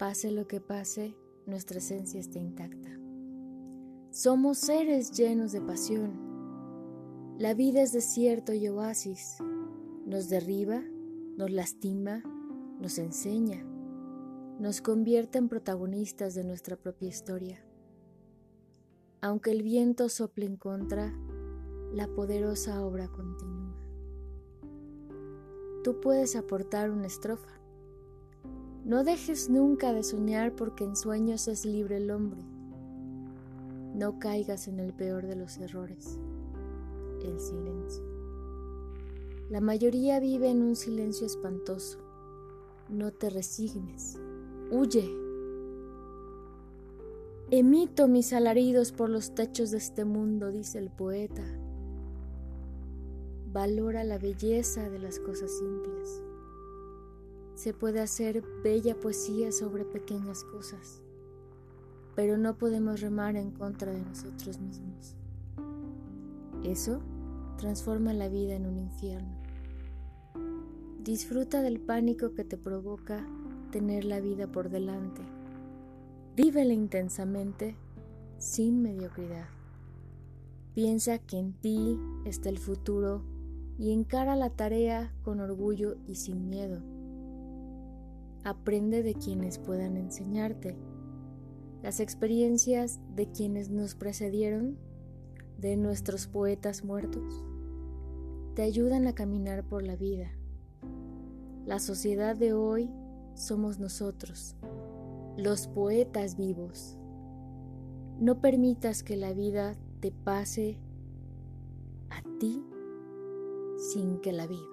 Pase lo que pase, nuestra esencia está intacta. Somos seres llenos de pasión. La vida es desierto y oasis. Nos derriba, nos lastima, nos enseña, nos convierte en protagonistas de nuestra propia historia. Aunque el viento sople en contra, la poderosa obra continúa. Tú puedes aportar una estrofa. No dejes nunca de soñar porque en sueños es libre el hombre. No caigas en el peor de los errores, el silencio. La mayoría vive en un silencio espantoso. No te resignes. Huye. Emito mis alaridos por los techos de este mundo, dice el poeta. Valora la belleza de las cosas simples. Se puede hacer bella poesía sobre pequeñas cosas, pero no podemos remar en contra de nosotros mismos. Eso transforma la vida en un infierno. Disfruta del pánico que te provoca tener la vida por delante. Vívela intensamente, sin mediocridad. Piensa que en ti está el futuro y encara la tarea con orgullo y sin miedo. Aprende de quienes puedan enseñarte. Las experiencias de quienes nos precedieron, de nuestros poetas muertos, te ayudan a caminar por la vida. La sociedad de hoy somos nosotros, los poetas vivos. No permitas que la vida te pase a ti sin que la vivas.